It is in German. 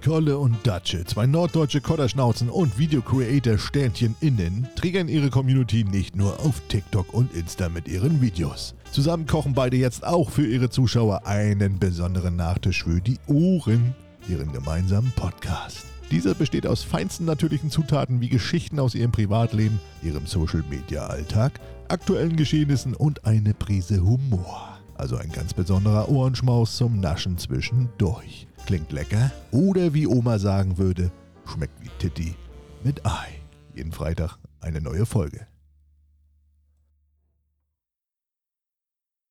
Kolle und Datsche, zwei norddeutsche Kodderschnauzen und Video-Creator-Sternchen innen, triggern ihre Community nicht nur auf TikTok und Insta mit ihren Videos. Zusammen kochen beide jetzt auch für ihre Zuschauer einen besonderen Nachtisch für die Ohren, ihren gemeinsamen Podcast. Dieser besteht aus feinsten natürlichen Zutaten wie Geschichten aus ihrem Privatleben, ihrem Social-Media-Alltag, aktuellen Geschehnissen und eine Prise Humor. Also ein ganz besonderer Ohrenschmaus zum Naschen zwischendurch. Klingt lecker oder wie Oma sagen würde, schmeckt wie Titti mit Ei. Jeden Freitag eine neue Folge.